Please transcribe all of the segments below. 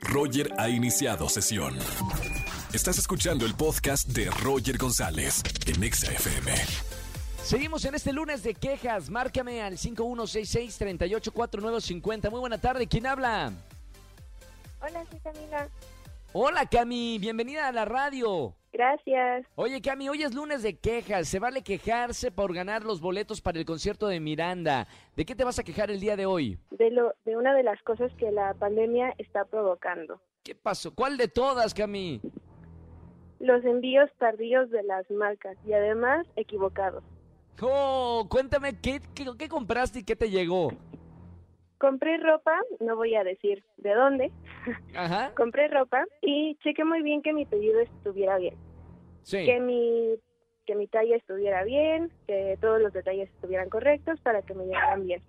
Roger ha iniciado sesión. Estás escuchando el podcast de Roger González en Exa FM. Seguimos en este lunes de quejas. Márcame al 5166-384950. Muy buena tarde. ¿Quién habla? Hola, soy Camila. Hola, Cami. Bienvenida a la radio. Gracias. Oye, Cami, hoy es lunes de quejas. Se vale quejarse por ganar los boletos para el concierto de Miranda. ¿De qué te vas a quejar el día de hoy? De, lo, de una de las cosas que la pandemia está provocando. ¿Qué pasó? ¿Cuál de todas, Cami? Los envíos tardíos de las marcas y además equivocados. Oh, cuéntame, ¿qué, qué, qué compraste y qué te llegó? Compré ropa, no voy a decir de dónde. Ajá. Compré ropa y chequé muy bien que mi pedido estuviera bien. Sí. Que mi que mi talla estuviera bien, que todos los detalles estuvieran correctos para que me llegaran bien.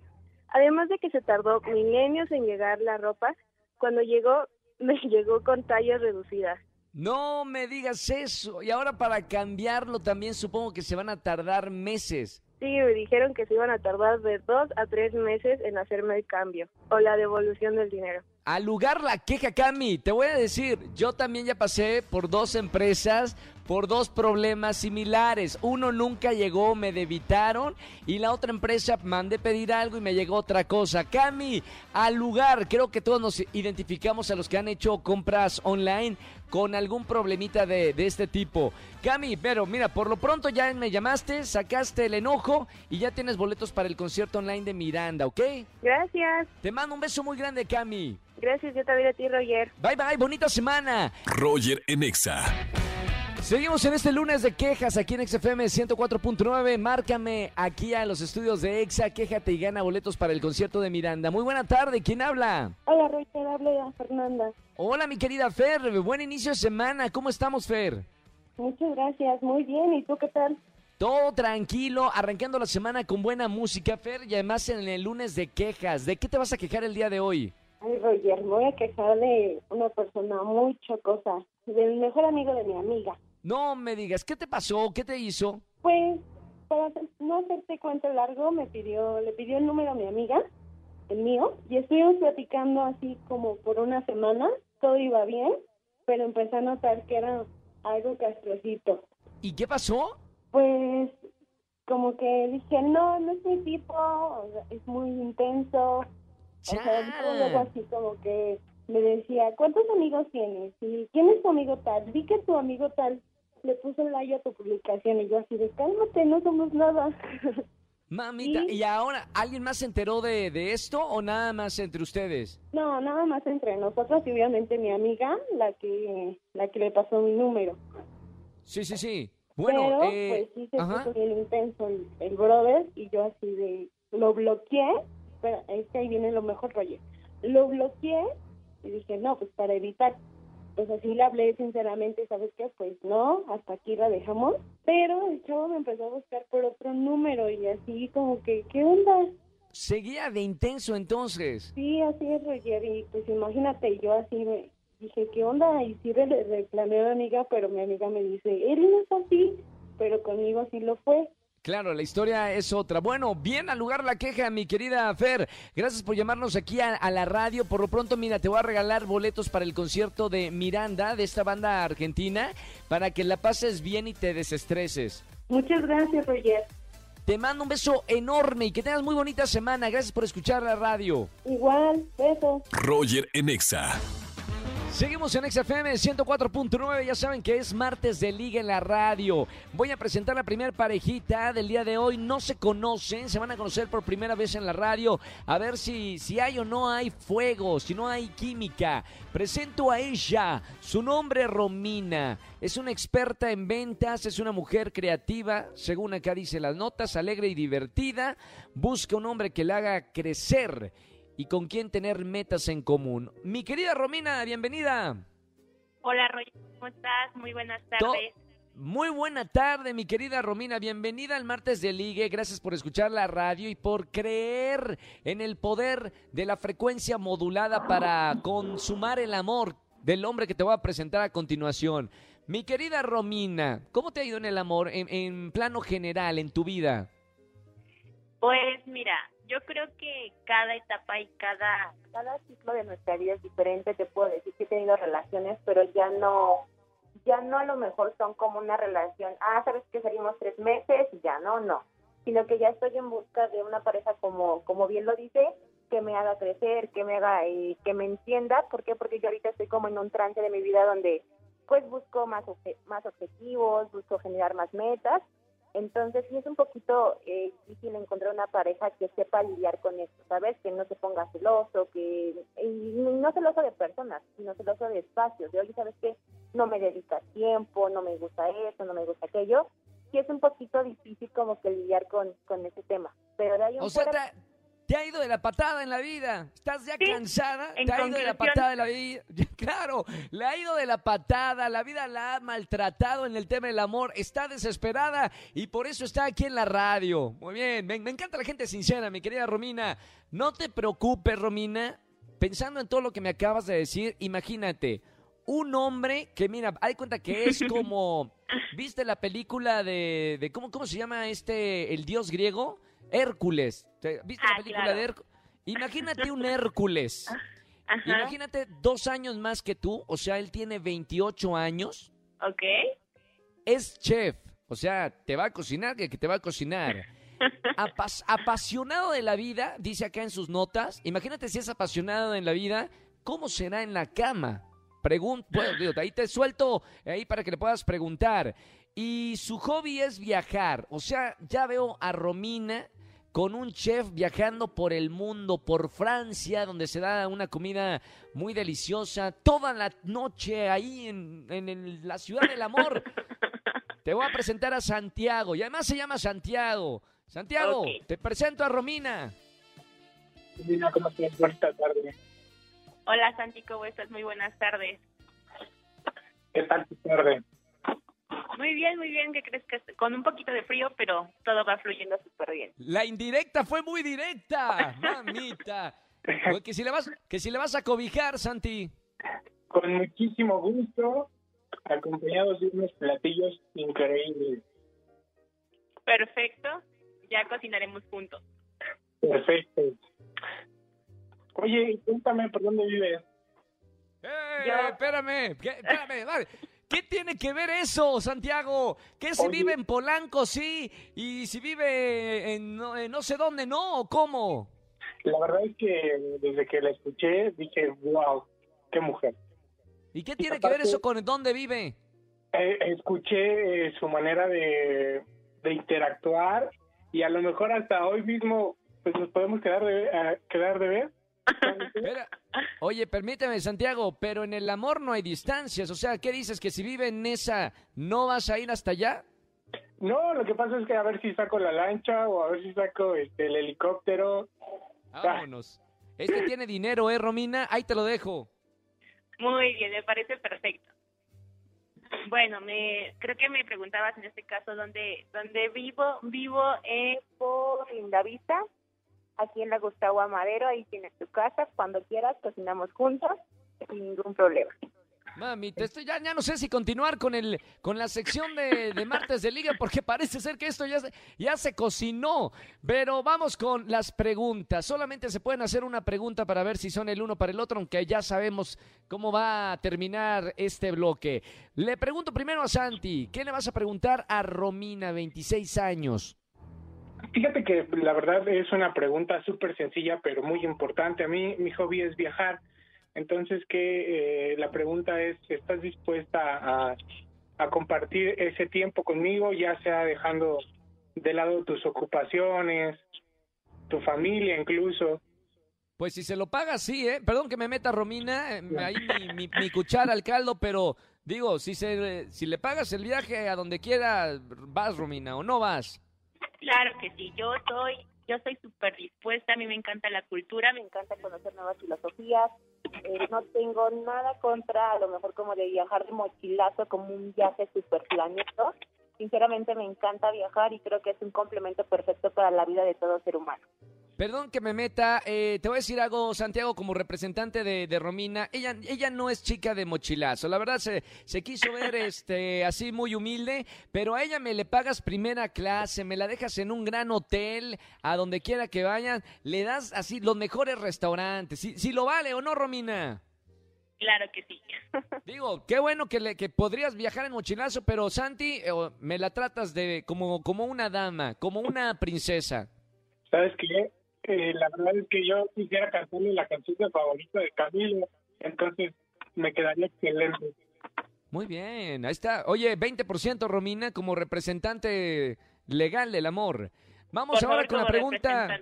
Además de que se tardó milenios en llegar la ropa, cuando llegó me llegó con tallas reducidas. No me digas eso. Y ahora para cambiarlo también supongo que se van a tardar meses. Sí, me dijeron que se iban a tardar de dos a tres meses en hacerme el cambio o la devolución del dinero. Al lugar la queja, Cami, te voy a decir, yo también ya pasé por dos empresas, por dos problemas similares. Uno nunca llegó, me debitaron y la otra empresa mandé pedir algo y me llegó otra cosa. Cami, al lugar, creo que todos nos identificamos a los que han hecho compras online con algún problemita de, de este tipo. Cami, pero mira, por lo pronto ya me llamaste, sacaste el enojo y ya tienes boletos para el concierto online de Miranda, ¿ok? Gracias. Te mando un beso muy grande, Cami. Gracias, yo también a ti, Roger. Bye bye, bonita semana. Roger en Exa. Seguimos en este lunes de quejas aquí en XFM 104.9. Márcame aquí a los estudios de Exa, quéjate y gana boletos para el concierto de Miranda. Muy buena tarde, ¿quién habla? Hola, Roger, habla Fernanda. Hola, mi querida Fer, buen inicio de semana. ¿Cómo estamos, Fer? Muchas gracias, muy bien. ¿Y tú qué tal? Todo tranquilo, arrancando la semana con buena música, Fer, y además en el lunes de quejas. ¿De qué te vas a quejar el día de hoy? Ay, Roger, me voy a quejar de una persona muy chocosa, del mejor amigo de mi amiga. No me digas, ¿qué te pasó? ¿Qué te hizo? Pues, para no hacerte cuento largo, me pidió, le pidió el número a mi amiga, el mío, y estuvimos platicando así como por una semana, todo iba bien, pero empecé a notar que era algo castrocito. ¿Y qué pasó? Pues, como que dije, no, no es mi tipo, o sea, es muy intenso, o sea, luego así como que me decía, ¿cuántos amigos tienes? ¿Y quién es tu amigo tal? Vi que tu amigo tal le puso like a tu publicación y yo así de, cálmate, no somos nada. Mamita. ¿y ahora alguien más se enteró de, de esto o nada más entre ustedes? no, nada más entre nosotros y obviamente mi amiga, la que la que le pasó mi número. Sí, sí, sí. Bueno, Pero eh, pues sí se ajá. puso bien intenso el, el brother y yo así de, lo bloqueé, pero es que ahí viene lo mejor, Roger. Lo bloqueé y dije, no, pues para evitar. Pues así le hablé sinceramente, ¿sabes qué? Pues no, hasta aquí la dejamos. Pero el chavo me empezó a buscar por otro número y así como que, ¿qué onda? seguía de intenso entonces. Sí, así es, Roger. Y pues imagínate, yo así me dije, ¿qué onda? Y sí le reclamé a mi amiga, pero mi amiga me dice, él no es así, pero conmigo sí lo fue. Claro, la historia es otra. Bueno, bien al lugar la queja, mi querida Fer. Gracias por llamarnos aquí a, a la radio. Por lo pronto, mira, te voy a regalar boletos para el concierto de Miranda, de esta banda argentina, para que la pases bien y te desestreses. Muchas gracias, Roger. Te mando un beso enorme y que tengas muy bonita semana. Gracias por escuchar la radio. Igual, besos. Roger en Exa. Seguimos en XFM 104.9, ya saben que es martes de Liga en la radio. Voy a presentar la primera parejita del día de hoy. No se conocen, se van a conocer por primera vez en la radio. A ver si, si hay o no hay fuego, si no hay química. Presento a ella, su nombre Romina. Es una experta en ventas, es una mujer creativa, según acá dice las notas, alegre y divertida. Busca un hombre que la haga crecer y con quien tener metas en común. Mi querida Romina, bienvenida. Hola, Roger, ¿cómo estás? Muy buenas To- tardes. Muy buena tarde, mi querida Romina. Bienvenida al martes de Ligue. Gracias por escuchar la radio y por creer en el poder de la frecuencia modulada para consumar el amor del hombre que te voy a presentar a continuación. Mi querida Romina, ¿cómo te ha ido en el amor en, en plano general, en tu vida? Pues mira, yo creo que cada etapa y cada cada ciclo de nuestra vida es diferente. Te puedo decir que he tenido relaciones, pero ya no, ya no a lo mejor son como una relación. Ah, sabes que salimos tres meses y ya no, no. Sino que ya estoy en busca de una pareja como, como bien lo dice, que me haga crecer, que me haga, eh, que me entienda. ¿Por qué? Porque yo ahorita estoy como en un trance de mi vida donde pues busco más, más objetivos, busco generar más metas. Entonces sí es un poquito eh, difícil encontrar una pareja que sepa lidiar con esto, ¿sabes? Que no se ponga celoso, que y no celoso de personas, sino celoso de espacios. De oye, ¿sabes qué? No me dedica tiempo, no me gusta eso, no me gusta aquello. Sí es un poquito difícil como que lidiar con, con ese tema. Pero de ahí O sea, fuera, te, te ha ido de la patada en la vida. ¿Estás ya Sí, cansada? en Te ha ido de la patada de la vida. Claro, le ha ido de la patada. La vida la ha maltratado en el tema del amor. Está desesperada y por eso está aquí en la radio. Muy bien, me, me encanta la gente sincera, mi querida Romina. No te preocupes, Romina. Pensando en todo lo que me acabas de decir, imagínate. Un hombre que, mira, hay cuenta que es como. ¿Viste la película de. de ¿cómo, ¿Cómo se llama este. el dios griego? Hércules. ¿Te- ¿Viste la Ah, película claro. de Hércules? Imagínate un Hércules. Ajá. Imagínate dos años más que tú. O sea, él tiene 28 años. Ok. Es chef. O sea, te va a cocinar, que te va a cocinar. Apas- apasionado de la vida, dice acá en sus notas. Imagínate si es apasionado en la vida, ¿cómo será en la cama? Pregun bueno, digo, ahí te suelto ahí para que le puedas preguntar. Y su hobby es viajar. O sea, ya veo a Romina con un chef viajando por el mundo, por Francia, donde se da una comida muy deliciosa, toda la noche ahí en, en el- la ciudad del amor. Te voy a presentar a Santiago, y además se llama Santiago. Santiago, te presento a Romina. Mira cómo estás, bonita tarde. Hola Santi, ¿cómo estás? Muy buenas tardes. ¿Qué tal tu tarde? Muy bien, muy bien. ¿Qué crees que es? con un poquito de frío, pero todo va fluyendo súper bien? La indirecta fue muy directa, mamita. Que si le vas, que si le vas a cobijar, Santi. Con muchísimo gusto, acompañados de unos platillos increíbles. Perfecto. Ya cocinaremos juntos. Perfecto. Oye, cuéntame por dónde vives. ¡Eh! Yo- Espérame, ¿qué, espérame, vale. ¿Qué tiene que ver eso, Santiago? ¿Qué si Oye. vive en Polanco, sí? Y si vive en no, en no sé dónde, ¿no? ¿O cómo? La verdad es que desde que la escuché dije, wow, qué mujer. ¿Y qué tiene que ver eso con dónde vive? Eh, escuché eh, su manera de, de interactuar y a lo mejor hasta hoy mismo pues nos podemos quedar de, a- quedar de ver. Oye, permíteme, Santiago, pero en el amor no hay distancias. O sea, ¿qué dices? ¿Que si vive en esa, no vas a ir hasta allá? No, lo que pasa es que a ver si saco la lancha o a ver si saco este, el helicóptero. Vámonos. Este tiene dinero, ¿eh, Romina? Ahí te lo dejo. Muy bien, me parece perfecto. Bueno, me creo que me preguntabas en este caso dónde dónde vivo. Vivo en por Lindavista, aquí en la Gustavo Amadero, ahí tienes tu casa, cuando quieras cocinamos juntos, sin ningún problema. Mami, te ya, ya no sé si continuar con el con la sección de, de martes de liga porque parece ser que esto ya ya se cocinó. Pero vamos con las preguntas. Solamente se pueden hacer una pregunta para ver si son el uno para el otro, aunque ya sabemos cómo va a terminar este bloque. Le pregunto primero a Santi, ¿qué le vas a preguntar a Romina, 26 años? Fíjate que la verdad es una pregunta súper sencilla, pero muy importante. A mí mi hobby es viajar. Entonces, que la pregunta es, ¿estás dispuesta a, a compartir ese tiempo conmigo, ya sea dejando de lado tus ocupaciones, tu familia incluso? Pues si se lo paga, sí, ¿eh? Perdón que me meta Romina, eh, ahí mi, mi- mi cuchara al caldo, pero digo, si, se, si le pagas el viaje a donde quiera, vas, Romina, o no vas. Claro que sí, yo soy yo soy súper dispuesta, a mí me encanta la cultura, me encanta conocer nuevas filosofías, eh, no tengo nada contra a lo mejor como de viajar de mochilazo como un viaje súper planeado. Sinceramente me encanta viajar y creo que es un complemento perfecto para la vida de todo ser humano. Perdón que me meta, eh, te voy a decir algo, Santiago, como representante de, de Romina. Ella, ella no es chica de mochilazo. La verdad se, se quiso ver este, así muy humilde, pero a ella me le pagas primera clase, me la dejas en un gran hotel, a donde quiera que vayan, le das así los mejores restaurantes. Si, si lo vale o no, Romina. Claro que sí. Digo, qué bueno que, le, que podrías viajar en mochilazo, pero Santi, eh, me la tratas de como, como una dama, como una princesa. ¿Sabes qué? Eh, la verdad es que yo quisiera cantarle la canción de favorita de Camilo, entonces me quedaría excelente. Muy bien, ahí está. Oye, 20% Romina como representante legal del amor. Vamos Por ahora favor, con la pregunta.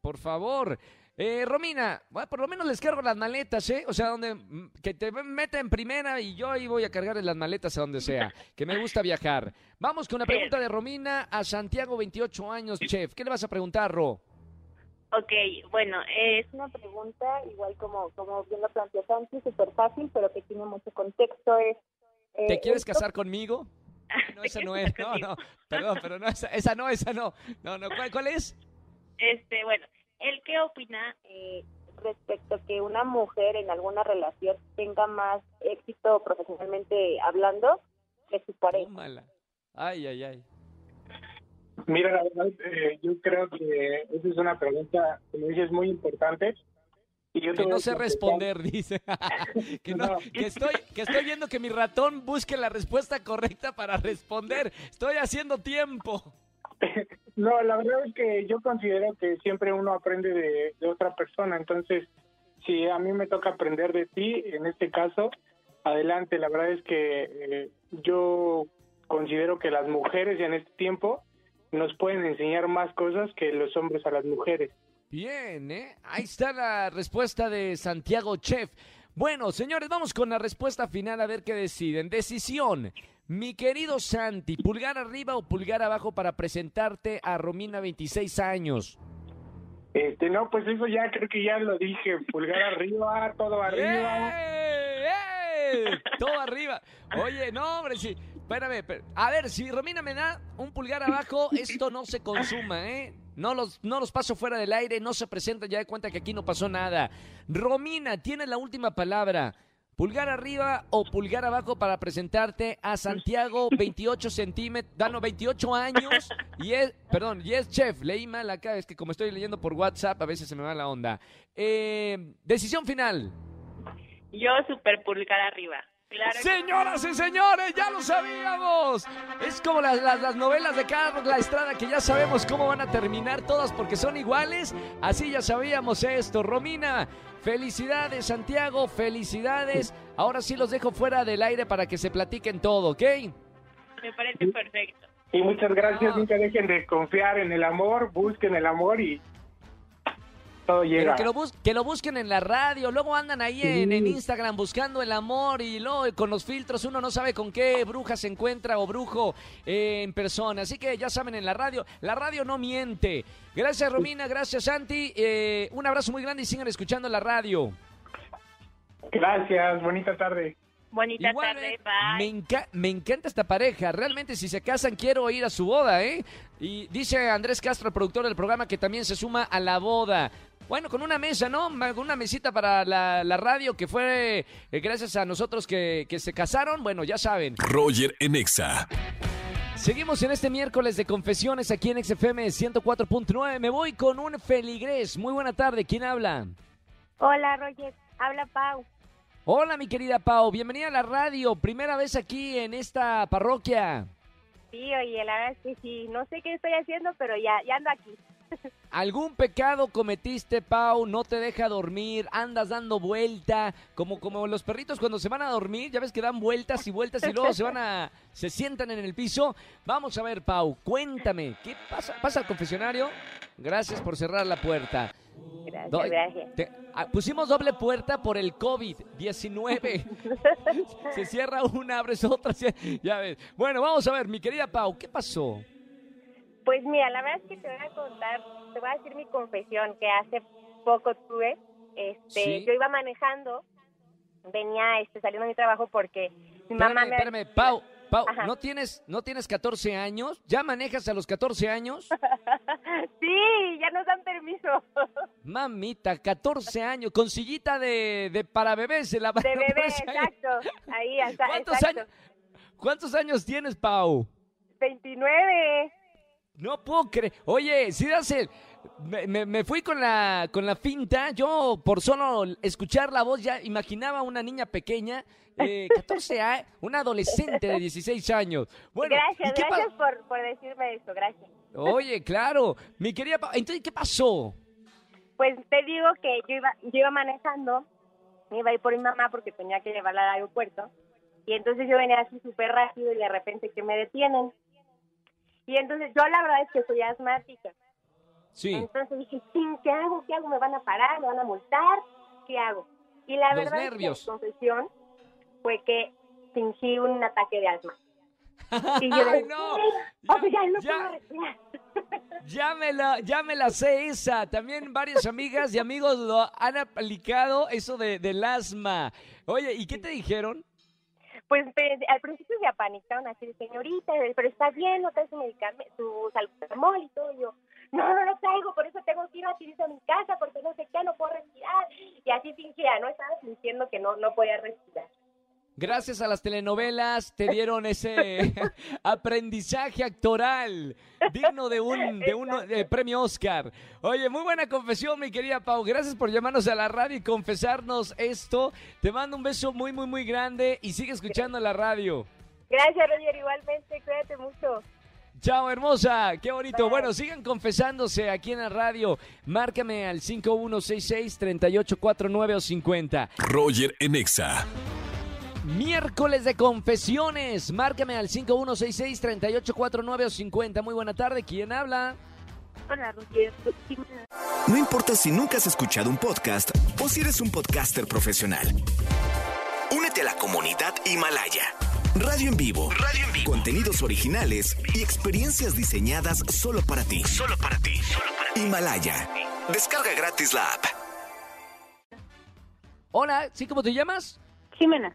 Por favor. Eh, Romina, bueno, por lo menos les cargo las maletas, ¿eh? O sea, donde mm, que te meta en primera y yo ahí voy a cargar las maletas a donde sea, que me gusta viajar. Vamos con la pregunta de Romina a Santiago, 28 años, chef. ¿Qué le vas a preguntar, Ro? Ok, bueno, es Es una pregunta, igual como, como bien lo planteó Santi, súper fácil, pero que tiene mucho contexto. Es, eh, ¿Te quieres esto- casar conmigo? No, esa no es. No, no. Perdón, pero no, esa, esa no, esa no. No, no. ¿Cuál, cuál es? este, bueno, ¿él qué opina? eh, respecto a que una mujer en alguna relación tenga más éxito profesionalmente hablando que su pareja. Tómala. Ay, ay, ay. Mira, la verdad, eh, yo creo que esa es una pregunta, como dices, muy importante. Y yo Que no sé responder, dice. que, no, No. que, estoy, que estoy viendo que mi ratón busque la respuesta correcta para responder. Estoy haciendo tiempo. No, la verdad es que yo considero que siempre uno aprende de, otra persona, entonces si a mí me toca aprender de ti, en este caso, adelante, la verdad es que eh, yo considero que las mujeres en este tiempo nos pueden enseñar más cosas que los hombres a las mujeres. Bien, ¿eh? Ahí está la respuesta de Santiago Chef. Bueno, señores, vamos con la respuesta final a ver qué deciden. Decisión. Mi querido Santi, pulgar arriba o pulgar abajo para presentarte a Romina, 26 años. Este, no, pues eso ya creo que ya lo dije, pulgar arriba, todo arriba. ¡Eh! ¡Eh! Todo arriba. Oye, no, hombre, sí. Espérame, espérame. A ver, si Romina me da un pulgar abajo, esto no se consuma, ¿eh? No los, no los paso fuera del aire, no se presenta, ya de cuenta que aquí no pasó nada. Romina, tienes la última palabra. Pulgar arriba o pulgar abajo para presentarte a Santiago, 28 centímetros, dano 28 años, y es, perdón, y es chef, leí mal acá, es que como estoy leyendo por WhatsApp, a veces se me va la onda. Eh, decisión final. yo super pulgar arriba. Claro que- Señoras y señores, ya lo sabíamos. Es como las, las- las novelas de Carlos La Estrada que ya sabemos cómo van a terminar todas porque son iguales. Así ya sabíamos esto. Romina, felicidades Santiago, felicidades. Ahora sí los dejo fuera del aire para que se platiquen todo, ¿ok? Me parece perfecto. Y muchas gracias, nunca dejen de confiar en el amor, busquen el amor y todo Pero llega. que lo, bus- que lo busquen en la radio, luego andan ahí en, Sí. en Instagram buscando el amor y luego con los filtros uno no sabe con qué bruja se encuentra o brujo eh, en persona. Así que ya saben en la radio, la radio no miente. Gracias Romina, gracias Santi, eh, un abrazo muy grande y sigan escuchando la radio. Gracias, bonita tarde. Bonita Igual, tarde, eh, bye. me, enca- me encanta esta pareja. Realmente, si se casan, quiero ir a su boda, ¿eh? Y dice Andrés Castro, el productor del programa, que también se suma a la boda. Bueno, con una mesa, ¿no? Con una mesita para la, la radio que fue eh, gracias a nosotros que, que se casaron. Bueno, ya saben. Roger en Exa. Seguimos en este miércoles de confesiones aquí en XFM 104.9. Me voy con un feligrés. Muy buena tarde. ¿Quién habla? Hola, Roger. Habla Pau. Hola, mi querida Pau. Bienvenida a la radio. Primera vez aquí en esta parroquia. Sí, oye, la verdad es que sí. No sé qué estoy haciendo, pero ya, ya ando aquí. ¿Algún pecado cometiste, Pau? ¿No te deja dormir? ¿Andas dando vuelta? Como, como los perritos cuando se van a dormir, ya ves que dan vueltas y vueltas y luego se van a... se sientan en el piso. Vamos a ver, Pau, cuéntame, ¿qué pasa? ¿Pasa al confesionario? Gracias por cerrar la puerta. Gracias, Do- gracias. te- ah, pusimos doble puerta por el COVID-19. se cierra una, abres otra, ya ves. Bueno, vamos a ver, mi querida Pau, ¿qué pasó? Pues mira, la verdad es que te voy a contar, te voy a decir mi confesión que hace poco tuve. Este, Sí. yo iba manejando, venía este saliendo de mi trabajo porque mi mamá me espérame, Pau, Pau, Ajá. ¿no tienes, ¿no tienes 14 años? ¿Ya manejas a los 14 años? sí, ya nos dan permiso. Mamita, 14 años, con sillita de, de para bebés. Se la De bebé, exacto. Ahí, hasta, ¿Cuántos exacto. años, ¿Cuántos años tienes, Pau? 29. No puedo creer. Oye, si das el... Me, me- me fui con la, con la finta. Yo, por solo escuchar la voz, ya imaginaba una niña pequeña, eh, 14 años, una adolescente de 16 años. Bueno, gracias, ¿y qué pa- gracias por, por decirme esto, gracias. Oye, claro. Mi querida entonces, ¿qué pasó? Pues te digo que yo iba, yo iba manejando, me iba a ir por mi mamá porque tenía que llevarla al aeropuerto. Y entonces yo venía así súper rápido y de repente que me detienen. Y entonces yo la verdad es que soy asmática. Sí. Entonces dije, ¿qué hago? ¿Qué hago? ¿Me van a parar? ¿Me van a multar? ¿Qué hago? Y la Los verdad nervios. es que mi confesión fue que fingí un ataque de asma. Y yo Ay, no. "Oh, pues ya no Ya-. Ya me, la, ya me la sé esa. También varias amigas y amigos lo han aplicado eso de, del asma. Oye, ¿y qué te dijeron? Pues al principio se apanicaron así, de, señorita, pero está bien, no trae su medicamento, su salbutamol y todo. Yo, no, no lo traigo, por eso tengo que ir rapidito a mi casa, porque no sé qué, no puedo respirar. Y así fingía, ¿no? Estaba fingiendo que no, no podía respirar. Gracias a las telenovelas te dieron ese aprendizaje actoral digno de un, de un eh, premio Oscar. Oye, muy buena confesión, mi querida Pau. Gracias por llamarnos a la radio y confesarnos esto. Te mando un beso muy, muy, muy grande y sigue escuchando la radio. Gracias, Roger, igualmente, cuídate mucho. Chao, hermosa. Qué bonito. Bueno, sigan confesándose aquí en la radio. Márcame al 5166-3849 o 50. Roger en Exa. Miércoles de confesiones. Márcame al 5166-3849 o 50. Muy buena tarde. ¿Quién habla? Hola, Roger. No importa si nunca has escuchado un podcast o si eres un podcaster profesional. Únete a la comunidad Himalaya. Radio en vivo. Radio en vivo. Contenidos originales y experiencias diseñadas solo para ti. Solo para ti. Solo para ti. Himalaya. Descarga gratis la app. Hola, ¿sí cómo te llamas? Jimena.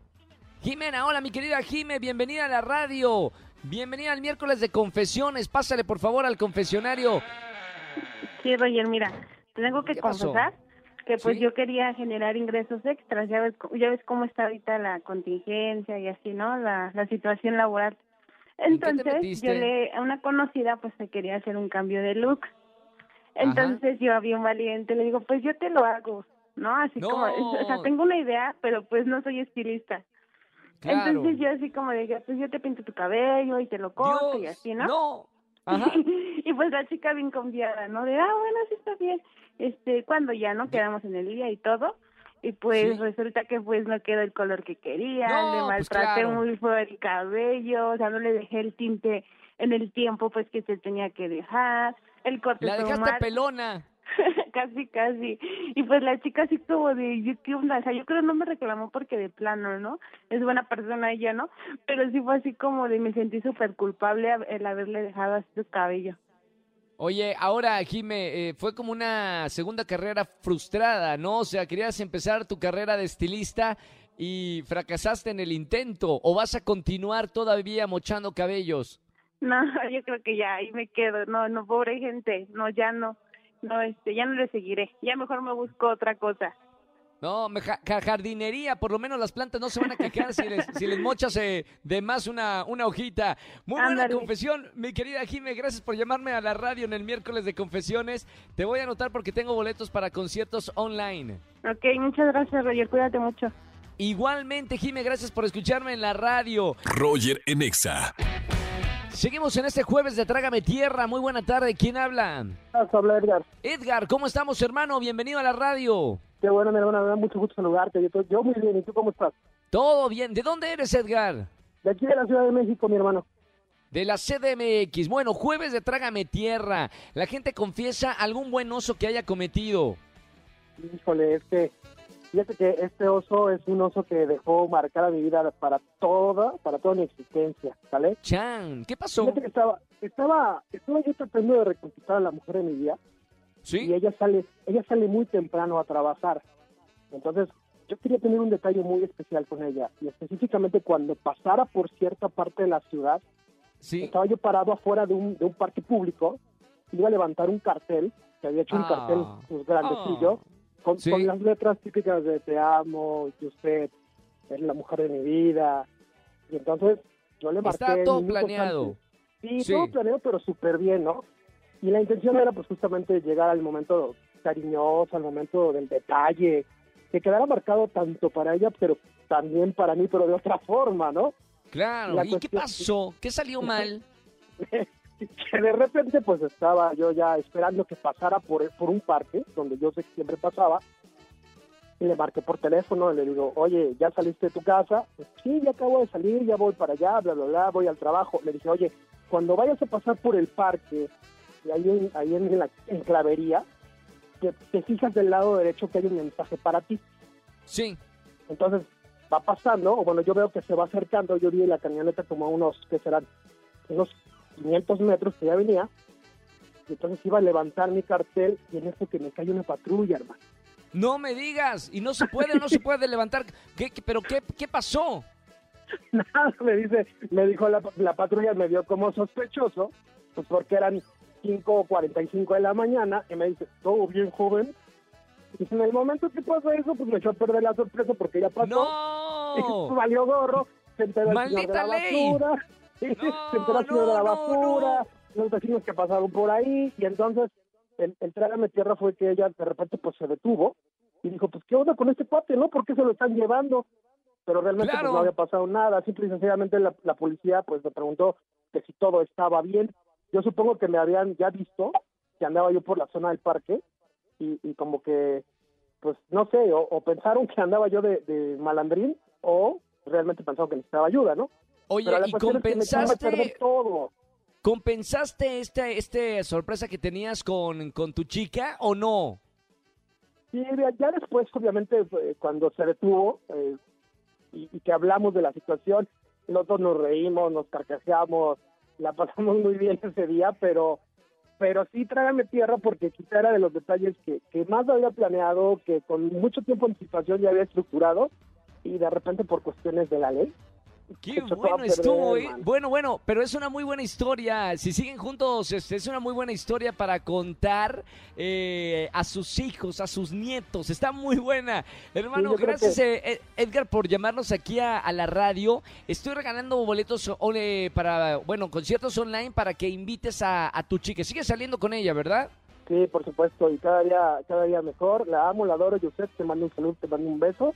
Jimena, hola mi querida Jime, bienvenida a la radio. Bienvenida al miércoles de confesiones. Pásale por favor al confesionario. Sí, Roger, mira, te tengo que confesar que pues ¿Sí? yo quería generar ingresos extras, ya ves, ya ves cómo está ahorita la contingencia y así, ¿no? La, la situación laboral. ¿En qué te Entonces, yo le, a una conocida pues se quería hacer un cambio de look. Entonces yo bien valiente le digo, pues yo te lo hago, ¿no? Así No. como, o sea, tengo una idea, pero pues no soy estilista. Claro. Entonces yo así como dije, pues yo te pinto tu cabello y te lo corto y así, ¿no? No. Ajá. y pues la chica bien confiada, ¿no? De, ah, bueno, sí está bien. Este, cuando ya, ¿no? Quedamos en el día y todo. Y pues Sí. resulta que pues no quedó el color que quería, No, le pues, maltraté claro. muy feo el cabello, o sea, no le dejé el tinte en el tiempo pues que se tenía que dejar, el corte La dejaste mal. pelona. casi, casi. Y pues la chica así como de, yo, ¿qué onda? O sea, yo creo no me reclamó porque de plano, ¿no? Es buena persona ella, ¿no? Pero sí fue así como de, me sentí súper culpable el haberle dejado así su cabello. Oye, ahora, Jime, eh, fue como una segunda carrera frustrada, ¿no? O sea, querías empezar tu carrera de estilista y fracasaste en el intento. ¿O vas a continuar todavía mochando cabellos? No, yo creo que ya ahí me quedo. No, no, pobre gente. No, ya no. No, este, ya no le seguiré. Ya mejor me busco otra cosa. No, me ja- ja- jardinería, por lo menos las plantas no se van a quejar si les, si les mochas eh, de más una, una hojita. Muy buena Ándale. confesión, mi querida Jime, gracias por llamarme a la radio en el miércoles de confesiones. Te voy a anotar porque tengo boletos para conciertos online. Ok, muchas gracias, Roger. Cuídate mucho. Igualmente, Jime, gracias por escucharme en la radio. Roger en Exa. Seguimos en este jueves de Trágame Tierra. Muy buena tarde. ¿Quién habla? Habla Edgar. Edgar, ¿cómo estamos, hermano? Bienvenido a la radio. Qué bueno, mi hermana, me da mucho gusto saludarte. Yo, yo muy bien, ¿y tú cómo estás? Todo bien. ¿De dónde eres, Edgar? De aquí de la Ciudad de México, mi hermano. De la CDMX. Bueno, jueves de Trágame Tierra. La gente confiesa algún buen oso que haya cometido. Híjole, es que fíjate que este oso es un oso que dejó marcada mi vida para toda, para toda mi existencia, ¿sale? Chan, ¿qué pasó? Fíjate que estaba, estaba, estaba yo tratando de reconquistar a la mujer de mi vida y ¿Sí? ella sale, ella sale muy temprano a trabajar. Entonces, yo quería tener un detalle muy especial con ella y específicamente cuando pasara por cierta parte de la ciudad, Sí. estaba yo parado afuera de un, de un parque público, iba a levantar un cartel, que había hecho un Ah. cartel pues, grandecillo, con, Sí. con las letras típicas de te amo, y usted es la mujer de mi vida. Y entonces yo le marqué... Está todo planeado. Sí, Sí. todo planeado, pero súper bien, ¿no? Y la intención era pues justamente llegar al momento cariñoso, al momento del detalle, que quedara marcado tanto para ella, pero también para mí, pero de otra forma, ¿no? Claro. La ¿Y qué pasó? ¿Qué salió mal? que de repente pues estaba yo ya esperando que pasara por, por un parque donde yo sé que siempre pasaba y le marqué por teléfono y le digo, oye, ¿ya saliste de tu casa? Pues, sí, ya acabo de salir, ya voy para allá, bla, bla, bla, voy al trabajo. Le dije, oye, cuando vayas a pasar por el parque, y ahí en, ahí en la enclavería, te, te fijas del lado derecho que hay un mensaje para ti. Sí. Entonces va pasando, o bueno, yo veo que se va acercando, yo vi la camioneta como a unos, que serán? Unos 500 metros que ya venía, y entonces iba a levantar mi cartel y en eso que me cae una patrulla, hermano. No me digas. ¿Y no se puede no se puede levantar? ¿Qué, qué- ¿Pero qué, qué pasó? Nada, me dice, me dijo la, la patrulla, me vio como sospechoso, pues porque eran 5.45 de la mañana, y me dice, todo bien, joven. Y en el momento que pasó eso, pues me echó a perder la sorpresa porque ya pasó. ¡No! valió gorro, se enteró el señor de ¡Maldita la ley! basura, No, señor de la no, no, basura, los vecinos que pasaron por ahí, y entonces el, el trágame tierra fue que ella de repente pues se detuvo y dijo, pues qué onda con este cuate, ¿no? ¿Por qué se lo están llevando? Pero realmente Claro. pues no había pasado nada, simple y sencillamente la, la policía pues me preguntó que si todo estaba bien. Yo supongo que me habían ya visto que andaba yo por la zona del parque y, y como que pues no sé, o, o pensaron que andaba yo de, de malandrín o realmente pensaron que necesitaba ayuda, ¿no? Oye, ¿y es que compensaste, todo. compensaste este, este sorpresa que tenías con, con tu chica o no? Sí, ya- después, obviamente, cuando se detuvo eh, y, y que hablamos de la situación, nosotros nos reímos, nos carcajeamos, la pasamos muy bien ese día, pero pero sí trágame tierra porque quizá era de los detalles que, que más había planeado, que con mucho tiempo de anticipación ya había estructurado y de repente por cuestiones de la ley. Qué bueno perder, estuvo, ¿eh? Bueno, bueno, pero es una muy buena historia. Si siguen juntos, este, es una muy buena historia para contar eh, a sus hijos, a sus nietos. Está muy buena. Hermano, Sí, gracias que- eh, Edgar por llamarnos aquí a, a la radio. Estoy regalando boletos ole, para, bueno, conciertos online para que invites a, a tu chica. Sigue saliendo con ella, ¿verdad? Sí, por supuesto, y cada día, cada día mejor. La amo, la adoro, Josep, te mando un saludo, te mando un beso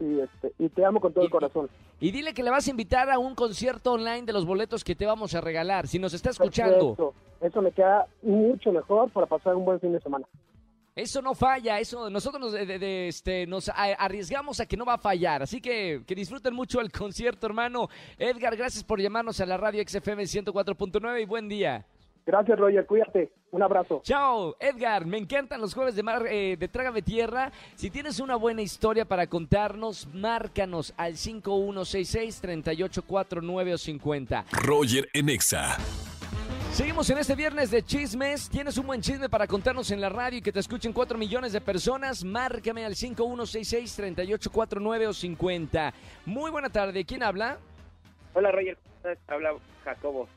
y, este, y te amo con todo Y- el corazón. Y dile que le vas a invitar a un concierto online de los boletos que te vamos a regalar. Si nos está escuchando. Perfecto. Eso me queda mucho mejor para pasar un buen fin de semana. Eso no falla, eso nosotros nos, de- de- este, nos arriesgamos a que no va a fallar, así que que disfruten mucho el concierto, hermano. Edgar, gracias por llamarnos a la radio XFM 104.9 y buen día. Gracias, Roger. Cuídate. Un abrazo. Chao, Edgar, me encantan los jueves de, mar, eh, de Trágame Tierra. Si tienes una buena historia para contarnos, márcanos al 5166-3849 o 50. Roger en Exa. Seguimos en este viernes de chismes. ¿Tienes un buen chisme para contarnos en la radio y que te escuchen 4 millones de personas? Márcame al 5166-3849 o 50. Muy buena tarde. ¿Quién habla? Hola Roger, ¿cómo estás? Habla Jacobo.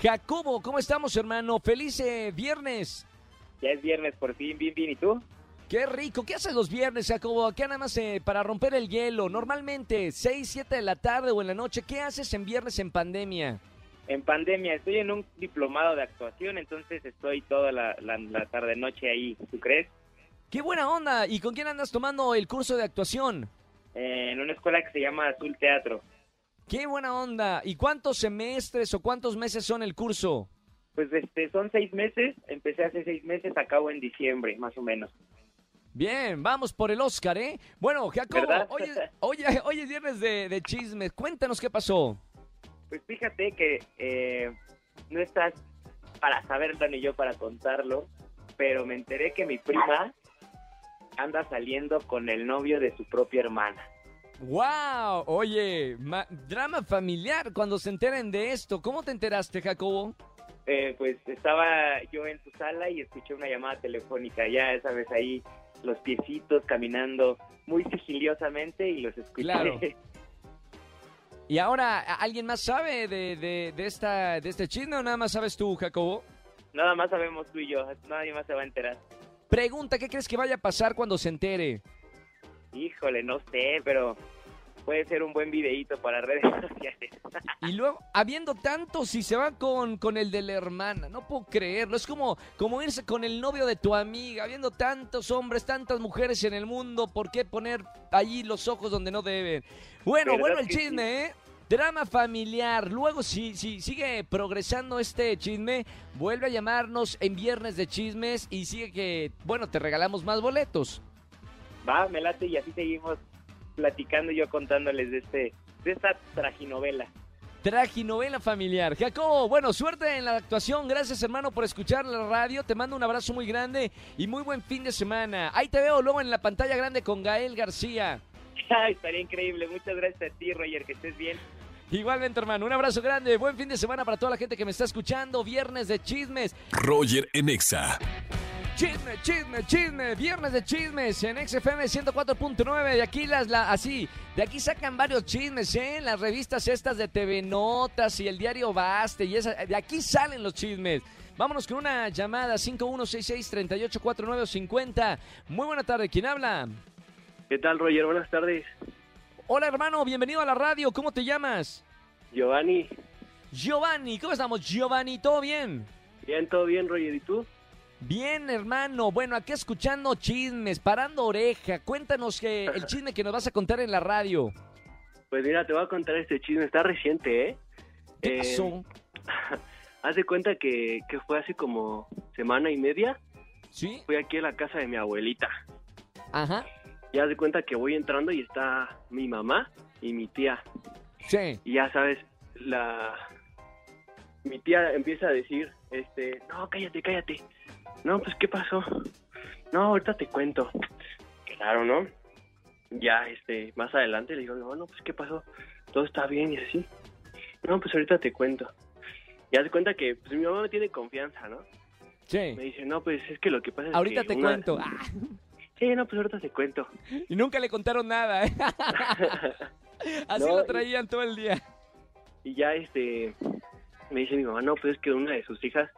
Jacobo, ¿cómo estamos, hermano? Feliz eh, viernes. Ya es viernes por fin, bien, bien. ¿Y tú? Qué rico. ¿Qué haces los viernes, Jacobo? Acá nada más eh, para romper el hielo. Normalmente, 6, 7 de la tarde o en la noche. ¿Qué haces en viernes en pandemia? En pandemia, estoy en un diplomado de actuación, entonces estoy toda la, la, la tarde-noche ahí. ¿Tú crees? ¡Qué buena onda! ¿Y con quién andas tomando el curso de actuación? Eh, en una escuela que se llama Azul Teatro. ¡Qué buena onda! ¿Y cuántos semestres o cuántos meses son el curso? Pues este, son seis meses, empecé hace seis meses, acabo en diciembre, más o menos. Bien, vamos por el Oscar, ¿eh? Bueno, Jacobo, hoy, es- hoy- hoy es viernes de, de chismes. Cuéntanos qué pasó. Pues fíjate que eh, no estás para saberlo ni yo para contarlo, pero me enteré que mi prima anda saliendo con el novio de su propia hermana. ¡Wow! Oye, ma- drama familiar cuando se enteren de esto. ¿Cómo te enteraste, Jacobo? eh, pues estaba yo en su sala y escuché una llamada telefónica. Ya sabes, ahí los piecitos caminando muy sigilosamente y los escuché. Claro. Y ahora, ¿a- ¿alguien más sabe de, de, de esta, de este chisme o nada más sabes tú, Jacobo? Nada más sabemos tú y yo, nadie más se va a enterar. Pregunta, ¿qué crees que vaya a pasar cuando se entere? Híjole, no sé, pero puede ser un buen videíto para redes sociales. Y luego, habiendo tanto, si se va con, con el de la hermana, no puedo creerlo. Es como, como irse con el novio de tu amiga, habiendo tantos hombres, tantas mujeres en el mundo, ¿por qué poner allí los ojos donde no deben? Bueno, ¿Verdad bueno el chisme, ¿eh? Drama familiar. Luego, si, si sigue progresando este chisme, vuelve a llamarnos en Viernes de Chismes y sigue que, bueno, te regalamos más boletos. Va, me late y así seguimos platicando y yo contándoles de este de esta traginovela. Traginovela familiar. Jacobo, bueno, suerte en la actuación. Gracias, hermano, por escuchar la radio. Te mando un abrazo muy grande y muy buen fin de semana. Ahí te veo luego en la pantalla grande con Gael García. Ay, estaría increíble. Muchas gracias a ti, Roger, que estés bien. Igualmente, hermano, un abrazo grande. Buen fin de semana para toda la gente que me está escuchando. Viernes de chismes. Roger en Exa. Chisme, chisme, chisme. Viernes de chismes en XFM 104.9. De aquí las, la, así, de aquí sacan varios chismes, ¿eh? Las revistas estas de TV Notas y el diario Baste y esa, de aquí salen los chismes. Vámonos con una llamada 5166-384950. Muy buena tarde, ¿quién habla? ¿Qué tal, Roger? Buenas tardes. Hola, hermano, bienvenido a la radio. ¿Cómo te llamas? Giovanni. Giovanni, ¿cómo estamos? Giovanni, ¿todo bien? Bien, todo bien, Roger. ¿Y tú? Bien, hermano. Bueno, aquí escuchando chismes, parando oreja. Cuéntanos que el chisme que nos vas a contar en la radio. Pues mira, te voy a contar este chisme. Está reciente, ¿eh? ¿Qué Eh, pasó? Haz de cuenta que, que fue hace como semana y media. ¿Sí? Fui aquí a la casa de mi abuelita. Ajá. Y haz de cuenta que voy entrando y está mi mamá y mi tía. Sí. Y ya sabes, la... Mi tía empieza a decir, este, no, cállate, cállate. No, pues, ¿qué pasó? No, ahorita te cuento. Claro, ¿no? Ya, este, más adelante le digo, no, no, pues, ¿qué pasó? Todo está bien y así. No, pues, ahorita te cuento. Y haz de cuenta que, pues, mi mamá me tiene confianza, ¿no? Sí. Me dice, no, pues, es que lo que pasa es Ahorita que te una- cuento. Ah, Sí, no, pues, ahorita te cuento. y nunca le contaron nada, ¿eh? Así No, lo y- traían todo el día. Y ya, este, me dice mi mamá, no, pues, es que una de sus hijas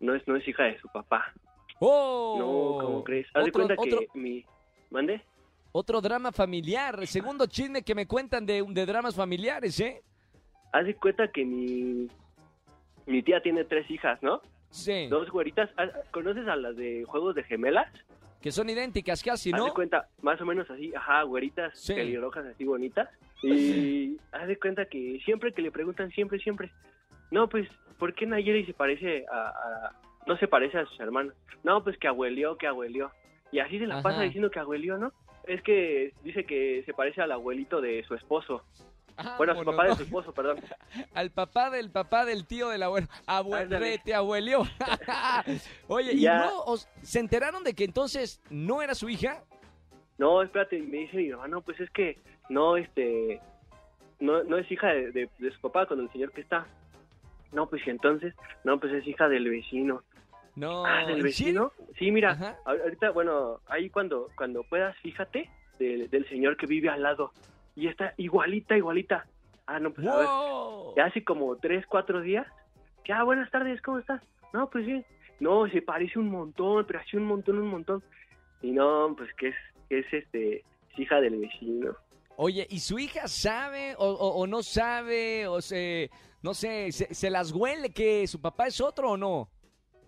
no es, no es hija de su papá. ¡Oh! No, ¿cómo crees? Haz de cuenta otro- que mi... ¿Mande? Otro drama familiar. Segundo chisme que me cuentan de, de dramas familiares, ¿eh? Haz de cuenta que mi... Mi tía tiene tres hijas, ¿no? Sí. Dos güeritas. Ah, ¿Conoces a las de juegos de gemelas? Que son idénticas casi, Haz ¿no? de cuenta, más o menos así, ajá, güeritas, Sí. pelirrojas así bonitas. Y haz de cuenta que siempre que le preguntan, siempre, siempre, no, pues, ¿por qué Nayeli se parece a, a- no se parece a sus hermanos? No, pues que abuelió, que abuelió. Y así se la Ajá. pasa diciendo que abuelió, ¿no? Es que dice que se parece al abuelito de su esposo. Ah, Bueno, a su bueno, papá de su esposo, perdón. Al papá del papá del tío del abuelo. Abuelete, abuelió. Oye, ¿y no os- se enteraron de que entonces no era su hija? No, espérate, me dice mi mamá, no, pues es que no, este, no, no es hija de, de- de su papá con el señor que está. No, pues y entonces, no, pues es hija del vecino. No. ah, del ¿en vecino. Sí, mira, Ajá. ahorita, bueno, ahí cuando, cuando puedas, fíjate del, del señor que vive al lado. Y está igualita, igualita. Ah, no, pues a ver, ¡Wow! ya hace como tres, cuatro días. Que, ah, buenas tardes, ¿cómo estás? No, pues bien. No, se parece un montón, pero así un montón, un montón. Y no, pues que es, que es este, es hija del vecino. Oye, ¿y su hija sabe o, o- o no sabe? O se, no sé, se, se las huele que su papá es otro o no?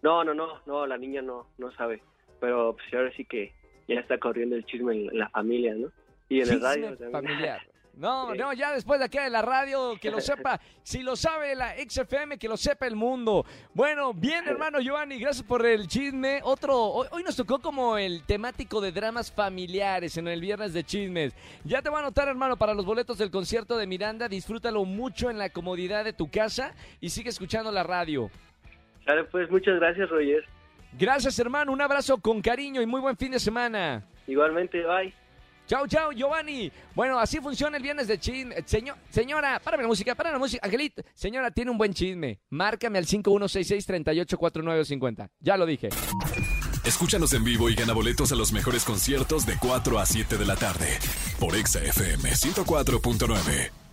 No, no, no, no, la niña no, no sabe. Pero pues ahora sí que ya está corriendo el chisme en la familia, ¿no? Y en el Chisme radio también. familiar. No, Sí. no, ya después de aquí de la radio, que lo sepa, si lo sabe la XFM, que lo sepa el mundo. Bueno, bien, hermano Giovanni, gracias por el chisme. Otro, hoy, hoy nos tocó como el temático de dramas familiares en el viernes de chismes. Ya te voy a anotar, hermano, para los boletos del concierto de Miranda. Disfrútalo mucho en la comodidad de tu casa y sigue escuchando la radio. Sale, pues muchas gracias, Roger. Gracias, hermano. Un abrazo con cariño y muy buen fin de semana. Igualmente, bye. Chao, chao, Giovanni. Bueno, así funciona el viernes de chisme. Señor, señora, párame la música, párame la música. Angelito, señora, tiene un buen chisme. Márcame al 5166-384950. Ya lo dije. Escúchanos en vivo y gana boletos a los mejores conciertos de 4 a 7 de la tarde por Exa FM 104.9.